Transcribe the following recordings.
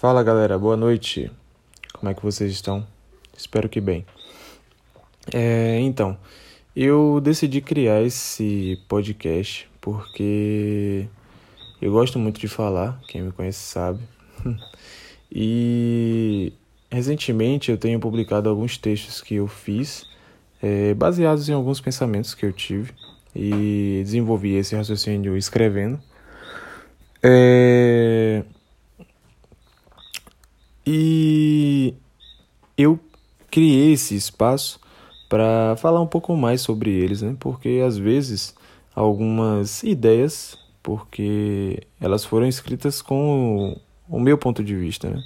Fala galera, boa noite. Como é que vocês estão? Espero que bem. É, então, eu decidi criar esse podcast porque eu gosto muito de falar, quem me conhece sabe. e recentemente eu tenho publicado alguns textos que eu fiz é, baseados em alguns pensamentos que eu tive e desenvolvi esse raciocínio escrevendo. É... E eu criei esse espaço para falar um pouco mais sobre eles, né? Porque às vezes algumas ideias, porque elas foram escritas com o, meu ponto de vista, né?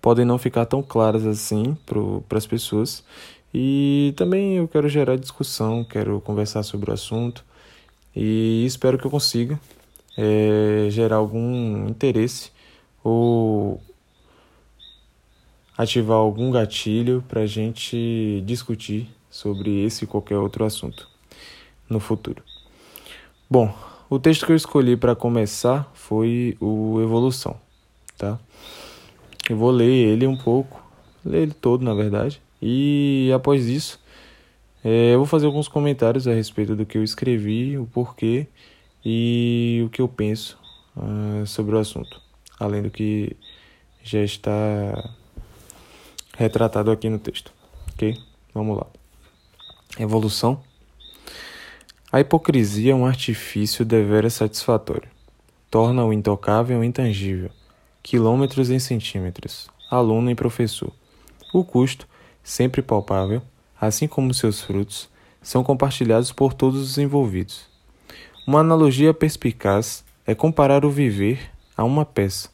Podem não ficar tão claras assim para as pessoas. E também eu quero gerar discussão, quero conversar sobre o assunto e espero que eu consiga é, gerar algum interesse ou ativar algum gatilho para a gente discutir sobre esse e qualquer outro assunto no futuro. Bom, o texto que eu escolhi para começar foi o Evolução, tá? Eu vou ler ele um pouco, ler ele todo, na verdade, e após isso é, eu vou fazer alguns comentários a respeito do que eu escrevi, o porquê e o que eu penso uh, sobre o assunto, além do que já está retratado aqui no texto. Ok? Vamos lá. Evolução. A hipocrisia é um artifício deveras satisfatório. Torna o intocável intangível. Quilômetros em centímetros. Aluno em professor. O custo, sempre palpável, assim como seus frutos, são compartilhados por todos os envolvidos. Uma analogia perspicaz é comparar o viver a uma peça,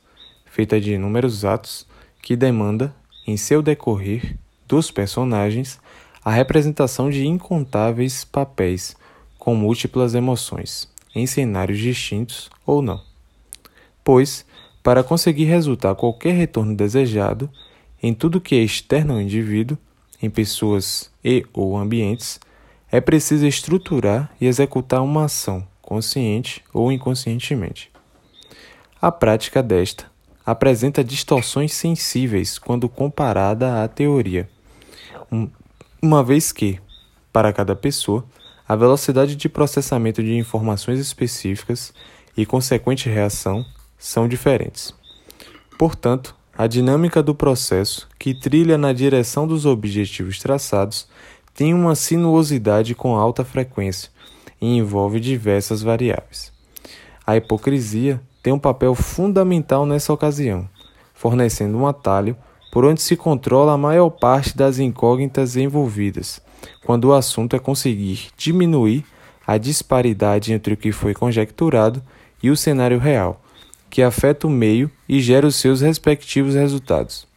feita de inúmeros atos, que demanda, em seu decorrer, dos personagens, a representação de incontáveis papéis com múltiplas emoções, em cenários distintos ou não. Pois, para conseguir resultar qualquer retorno desejado, em tudo que é externo ao indivíduo, em pessoas e ou ambientes, é preciso estruturar e executar uma ação, consciente ou inconscientemente. A prática desta apresenta distorções sensíveis quando comparada à teoria, uma vez que, para cada pessoa, a velocidade de processamento de informações específicas e consequente reação são diferentes. Portanto, a dinâmica do processo, que trilha na direção dos objetivos traçados, tem uma sinuosidade com alta frequência e envolve diversas variáveis. A hipocrisia tem um papel fundamental nessa ocasião, fornecendo um atalho por onde se controla a maior parte das incógnitas envolvidas, quando o assunto é conseguir diminuir a disparidade entre o que foi conjecturado e o cenário real, que afeta o meio e gera os seus respectivos resultados.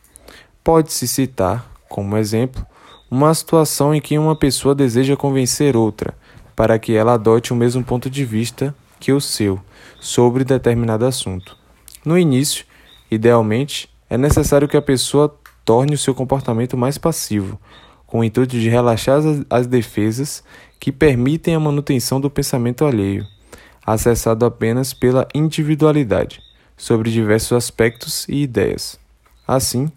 Pode-se citar, como exemplo, uma situação em que uma pessoa deseja convencer outra para que ela adote o mesmo ponto de vista que o seu sobre determinado assunto. No início, idealmente, é necessário que a pessoa torne o seu comportamento mais passivo, com o intuito de relaxar as, as defesas que permitem a manutenção do pensamento alheio, acessado apenas pela individualidade, sobre diversos aspectos e ideias. Assim,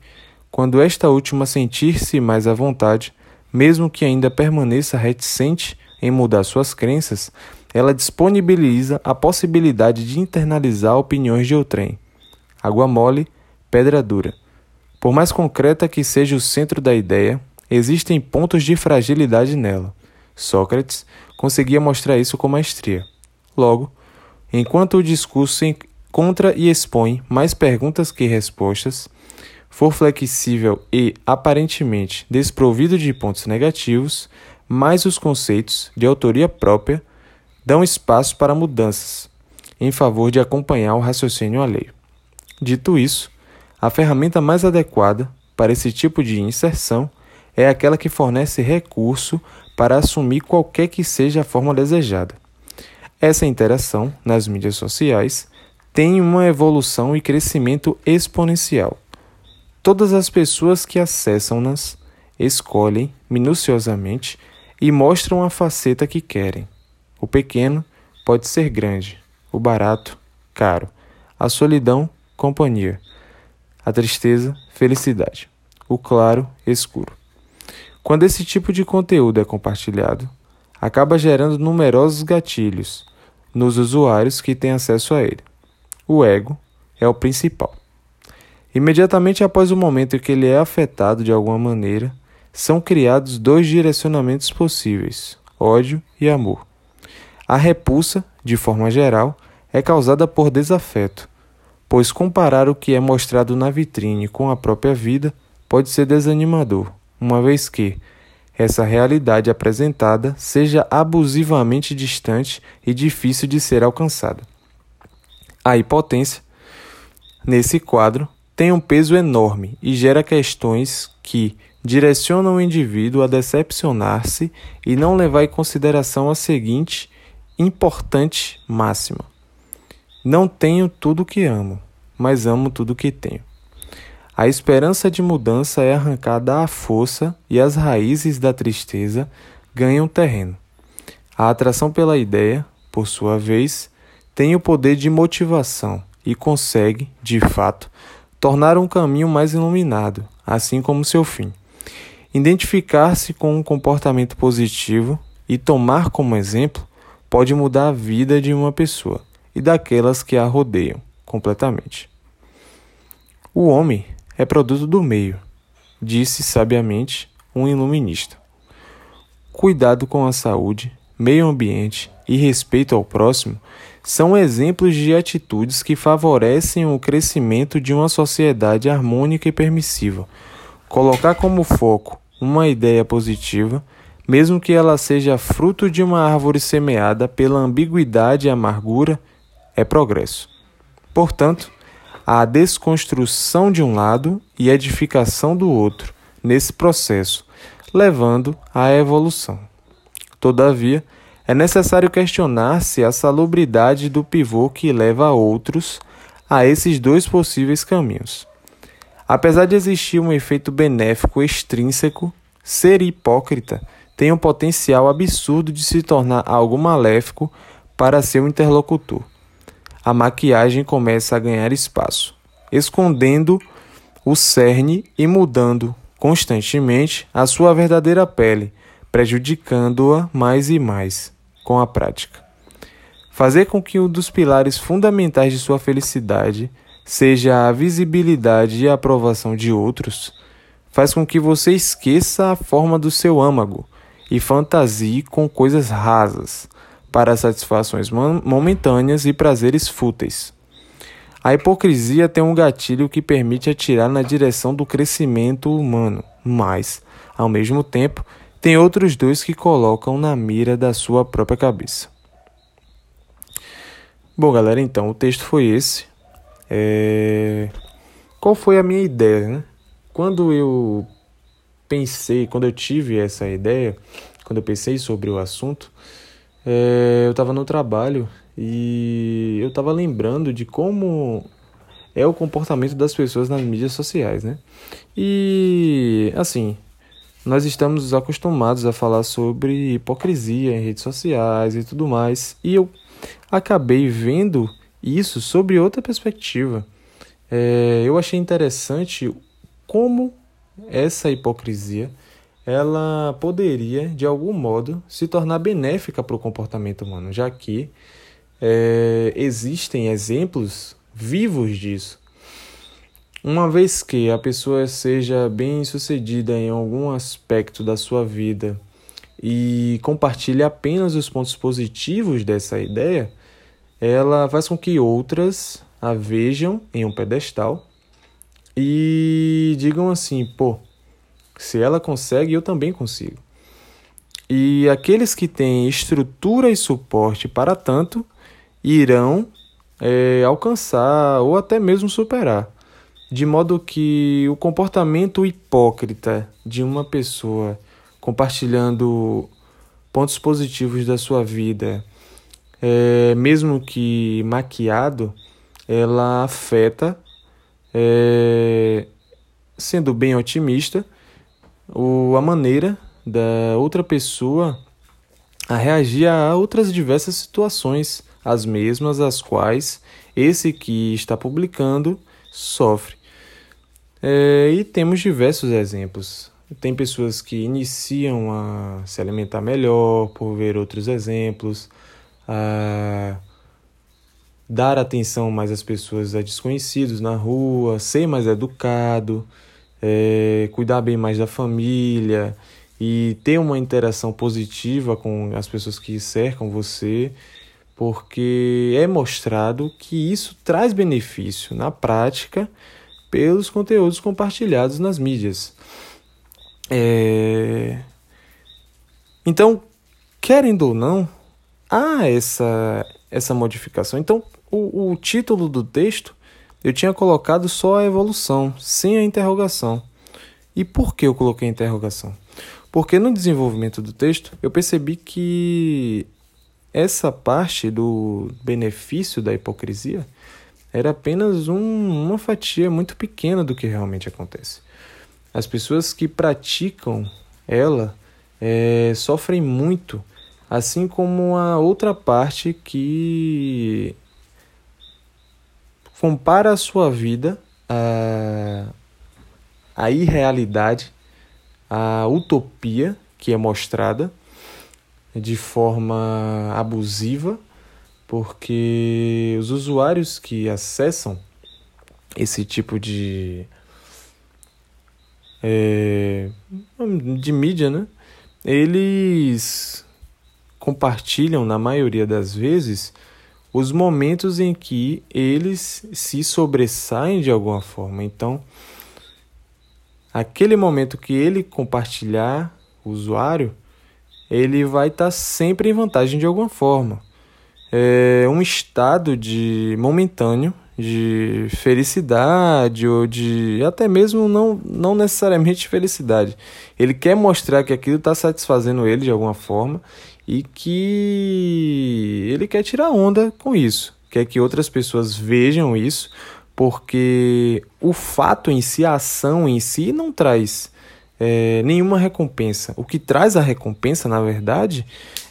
quando esta última sentir-se mais à vontade, mesmo que ainda permaneça reticente em mudar suas crenças, ela disponibiliza a possibilidade de internalizar opiniões de outrem. Água mole, pedra dura. Por mais concreta que seja o centro da ideia, existem pontos de fragilidade nela. Sócrates conseguia mostrar isso com maestria. Logo, enquanto o discurso encontra e expõe mais perguntas que respostas, for flexível e aparentemente desprovido de pontos negativos, mais os conceitos de autoria própria dão espaço para mudanças, em favor de acompanhar o raciocínio alheio. Dito isso, a ferramenta mais adequada para esse tipo de inserção é aquela que fornece recurso para assumir qualquer que seja a forma desejada. Essa interação nas mídias sociais tem uma evolução e crescimento exponencial. Todas as pessoas que acessam-nas escolhem minuciosamente e mostram a faceta que querem. O pequeno pode ser grande, o barato, caro, a solidão, companhia. a tristeza, felicidade, o claro, escuro. Quando esse tipo de conteúdo é compartilhado, acaba gerando numerosos gatilhos nos usuários que têm acesso a ele. O ego é o principal. Imediatamente após o momento em que ele é afetado de alguma maneira, são criados dois direcionamentos possíveis: ódio e amor. A repulsa, de forma geral, é causada por desafeto, pois comparar o que é mostrado na vitrine com a própria vida pode ser desanimador, uma vez que essa realidade apresentada seja abusivamente distante e difícil de ser alcançada. A hipotência, nesse quadro, tem um peso enorme e gera questões que direcionam o indivíduo a decepcionar-se e não levar em consideração a seguinte importante máxima: Não tenho tudo o que amo, mas amo tudo o que tenho. A esperança de mudança é arrancada à força e as raízes da tristeza ganham terreno. A atração pela ideia, por sua vez, tem o poder de motivação e consegue, de fato, tornar um caminho mais iluminado, assim como seu fim. Identificar-se com um comportamento positivo e tomar como exemplo pode mudar a vida de uma pessoa e daquelas que a rodeiam completamente. O homem é produto do meio, disse sabiamente um iluminista. Cuidado com a saúde, meio ambiente e respeito ao próximo são exemplos de atitudes que favorecem o crescimento de uma sociedade harmônica e permissiva. Colocar como foco uma ideia positiva, mesmo que ela seja fruto de uma árvore semeada pela ambiguidade e amargura, é progresso. Portanto, a desconstrução de um lado e edificação do outro nesse processo, levando à evolução. Todavia, é necessário questionar-se a salubridade do pivô que leva outros a esses dois possíveis caminhos. Apesar de existir um efeito benéfico extrínseco, ser hipócrita tem um potencial absurdo de se tornar algo maléfico para seu interlocutor a maquiagem começa a ganhar espaço, escondendo o cerne e mudando constantemente a sua verdadeira pele, prejudicando-a mais e mais com a prática. Fazer com que um dos pilares fundamentais de sua felicidade seja a visibilidade e a aprovação de outros, faz com que você esqueça a forma do seu âmago e fantasie com coisas rasas, para satisfações momentâneas e prazeres fúteis. A hipocrisia tem um gatilho que permite atirar na direção do crescimento humano, mas, ao mesmo tempo, tem outros dois que colocam na mira da sua própria cabeça. Bom, galera, então o texto foi esse. É... Qual foi a minha ideia? Né? Quando eu pensei, quando eu tive essa ideia, quando eu pensei sobre o assunto, é, eu estava no trabalho e eu estava lembrando de como é o comportamento das pessoas nas mídias sociais, né? E assim, nós estamos acostumados a falar sobre hipocrisia em redes sociais e tudo mais, e eu acabei vendo isso sobre outra perspectiva. É, eu achei interessante como essa hipocrisia ela poderia, de algum modo, se tornar benéfica para o comportamento humano, já que é, existem exemplos vivos disso. Uma vez que a pessoa seja bem sucedida em algum aspecto da sua vida e compartilhe apenas os pontos positivos dessa ideia, ela faz com que outras a vejam em um pedestal e digam assim: pô, se ela consegue, eu também consigo. E aqueles que têm estrutura e suporte para tanto irão é, alcançar ou até mesmo superar. De modo que o comportamento hipócrita de uma pessoa compartilhando pontos positivos da sua vida, é, mesmo que maquiado, ela afeta, é, sendo bem otimista, a maneira da outra pessoa a reagir a outras diversas situações, as mesmas as quais esse que está publicando sofre. É, e temos diversos exemplos. Tem pessoas que iniciam a se alimentar melhor por ver outros exemplos, a dar atenção mais às pessoas a desconhecidos na rua, ser mais educado, é, cuidar bem mais da família e ter uma interação positiva com as pessoas que cercam você, porque é mostrado que isso traz benefício na prática pelos conteúdos compartilhados nas mídias. É... Então, querendo ou não, há essa, essa modificação. Então, o, o título do texto eu tinha colocado só a evolução, sem a interrogação. E por que eu coloquei a interrogação? Porque no desenvolvimento do texto eu percebi que essa parte do benefício da hipocrisia era apenas um, uma fatia muito pequena do que realmente acontece. As pessoas que praticam ela é, sofrem muito, assim como a outra parte que compara a sua vida à, à irrealidade, à utopia que é mostrada de forma abusiva, porque os usuários que acessam esse tipo de é, de mídia, né? Eles compartilham na maioria das vezes os momentos em que eles se sobressaem de alguma forma. Então, aquele momento que ele compartilhar, o usuário, ele vai estar tá sempre em vantagem de alguma forma. É um estado de momentâneo de felicidade ou de até mesmo não, não necessariamente felicidade. Ele quer mostrar que aquilo está satisfazendo ele de alguma forma e que ele quer tirar onda com isso, quer que outras pessoas vejam isso, porque o fato em si, a ação em si, não traz é, nenhuma recompensa. O que traz a recompensa, na verdade,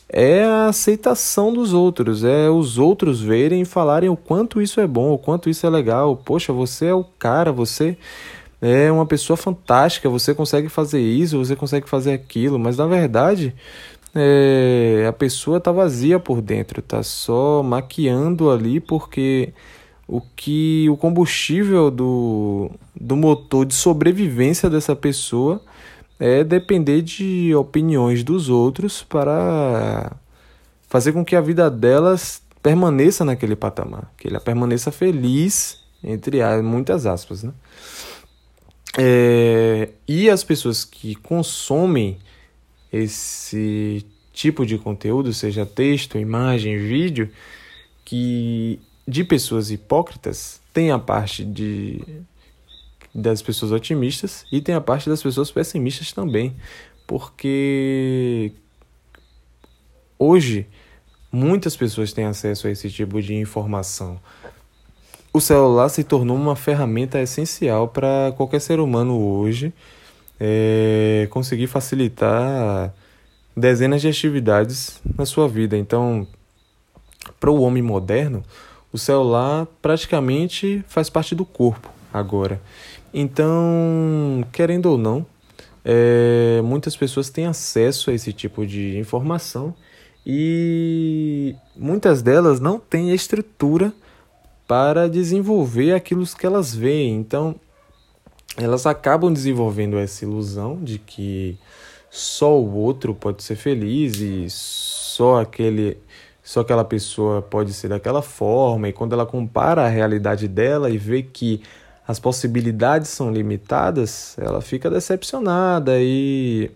é a aceitação dos outros, é os outros verem e falarem o quanto isso é bom, o quanto isso é legal. Poxa, você é o cara, você é uma pessoa fantástica, você consegue fazer isso, você consegue fazer aquilo, mas na verdade é, a pessoa tá vazia por dentro, tá só maquiando ali porque o que o combustível do, do motor de sobrevivência dessa pessoa é depender de opiniões dos outros para fazer com que a vida delas permaneça naquele patamar, que ela permaneça feliz, entre muitas aspas, né? É, e as pessoas que consomem esse tipo de conteúdo, seja texto, imagem, vídeo, que de pessoas hipócritas tem a parte de das pessoas otimistas e tem a parte das pessoas pessimistas também, porque hoje muitas pessoas têm acesso a esse tipo de informação. O celular se tornou uma ferramenta essencial para qualquer ser humano hoje é, conseguir facilitar dezenas de atividades na sua vida. Então, para o homem moderno, o celular praticamente faz parte do corpo agora. Então, querendo ou não, é, muitas pessoas têm acesso a esse tipo de informação e muitas delas não têm estrutura para desenvolver aquilo que elas veem. Então, elas acabam desenvolvendo essa ilusão de que só o outro pode ser feliz e só aquele só aquela pessoa pode ser daquela forma. E quando ela compara a realidade dela e vê que as possibilidades são limitadas, ela fica decepcionada e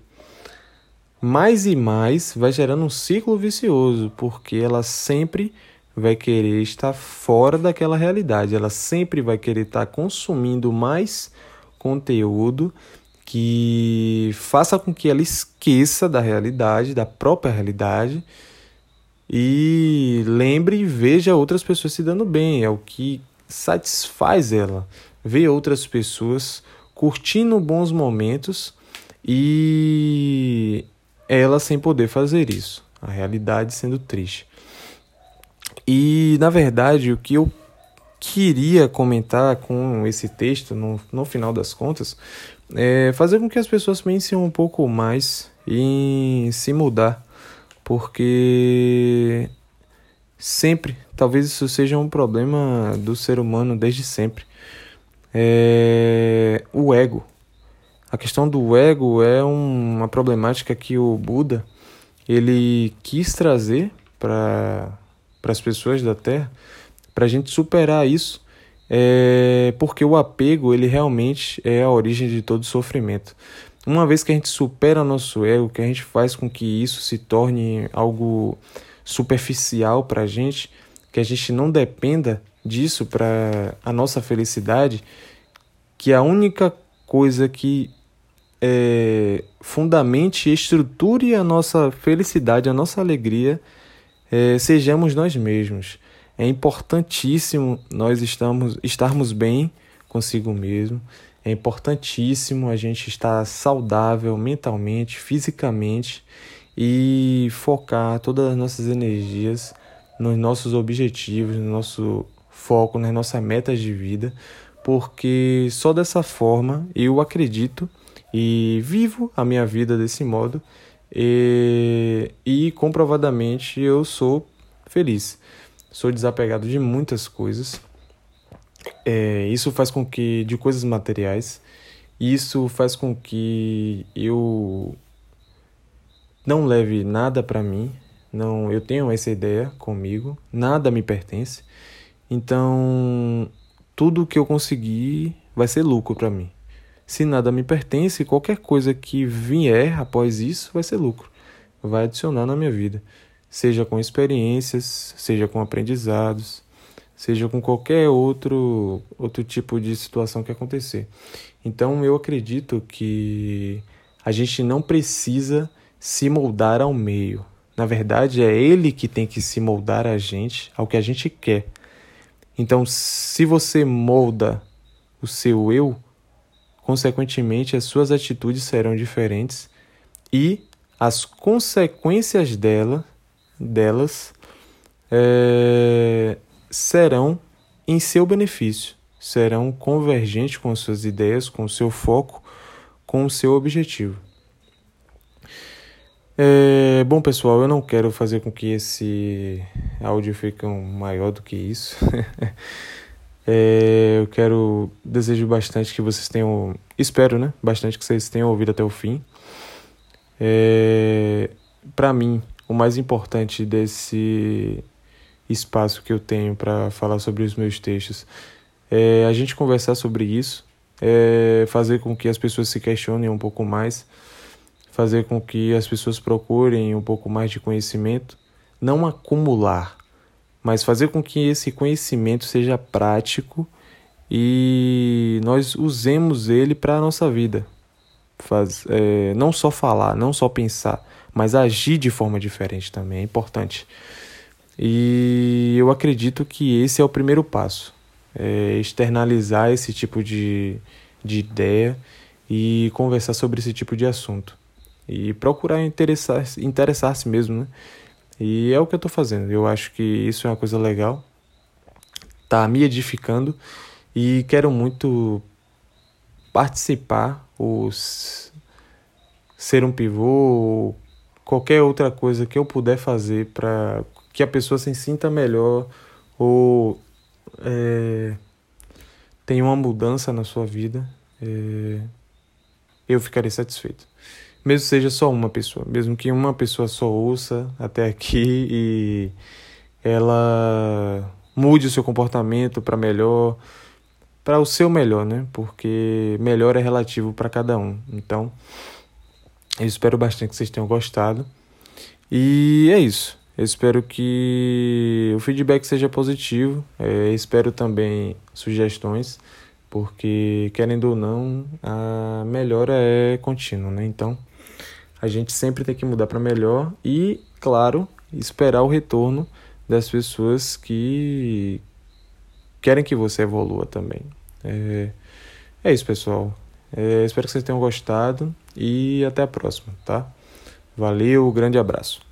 mais e mais vai gerando um ciclo vicioso, porque ela sempre vai querer estar fora daquela realidade, ela sempre vai querer estar consumindo mais conteúdo que faça com que ela esqueça da realidade, da própria realidade e lembre e veja outras pessoas se dando bem, é o que satisfaz ela. Ver outras pessoas curtindo bons momentos e ela sem poder fazer isso, a realidade sendo triste. E na verdade, o que eu queria comentar com esse texto, no, no final das contas, é fazer com que as pessoas pensem um pouco mais em se mudar, porque sempre, talvez isso seja um problema do ser humano desde sempre, é o ego. A questão do ego é uma problemática que o Buda ele quis trazer para as pessoas da Terra para a gente superar isso, é, porque o apego ele realmente é a origem de todo sofrimento. Uma vez que a gente supera nosso ego, que a gente faz com que isso se torne algo superficial para a gente, que a gente não dependa disso para a nossa felicidade, que a única coisa que é, fundamente estruture a nossa felicidade, a nossa alegria, é, sejamos nós mesmos. É importantíssimo nós estamos, estarmos bem consigo mesmo. É importantíssimo a gente estar saudável mentalmente, fisicamente e focar todas as nossas energias nos nossos objetivos, no nosso foco, nas nossas metas de vida, porque só dessa forma eu acredito e vivo a minha vida desse modo e, e comprovadamente eu sou feliz sou desapegado de muitas coisas. É, isso faz com que de coisas materiais, isso faz com que eu não leve nada para mim, não, eu tenho essa ideia comigo, nada me pertence. Então, tudo que eu conseguir vai ser lucro para mim. Se nada me pertence, qualquer coisa que vier após isso vai ser lucro, vai adicionar na minha vida seja com experiências, seja com aprendizados, seja com qualquer outro, outro tipo de situação que acontecer. Então eu acredito que a gente não precisa se moldar ao meio. Na verdade, é ele que tem que se moldar a gente ao que a gente quer. Então, se você molda o seu eu, consequentemente as suas atitudes serão diferentes e as consequências dela delas é, serão em seu benefício, serão convergentes com suas ideias, com seu foco, com o seu objetivo. É, bom, pessoal, eu não quero fazer com que esse áudio fique maior do que isso. é, eu quero, desejo bastante que vocês tenham, espero, né? Bastante que vocês tenham ouvido até o fim. É, Para mim, o mais importante desse espaço que eu tenho para falar sobre os meus textos é a gente conversar sobre isso, é fazer com que as pessoas se questionem um pouco mais, fazer com que as pessoas procurem um pouco mais de conhecimento, não acumular, mas fazer com que esse conhecimento seja prático e nós usemos ele para a nossa vida. Faz, é, não só falar, não só pensar, mas agir de forma diferente também é importante. E eu acredito que esse é o primeiro passo, é externalizar esse tipo de, de ideia e conversar sobre esse tipo de assunto. E procurar interessar-se interessar mesmo, né? E é o que eu estou fazendo. Eu acho que isso é uma coisa legal. Tá me edificando e quero muito participar, ou ser um pivô, qualquer outra coisa que eu puder fazer para que a pessoa se sinta melhor ou é, tenha uma mudança na sua vida, é, eu ficarei satisfeito. Mesmo seja só uma pessoa, mesmo que uma pessoa só ouça até aqui e ela mude o seu comportamento para melhor, para o seu melhor, né? Porque melhor é relativo para cada um. Então, eu espero bastante que vocês tenham gostado. E é isso. Eu espero que o feedback seja positivo. É, espero também sugestões, porque querendo ou não, a melhora é contínua, né? Então, a gente sempre tem que mudar para melhor e, claro, esperar o retorno das pessoas que querem que você evolua também. É, é isso, pessoal. É, espero que vocês tenham gostado e até a próxima, tá? Valeu, grande abraço.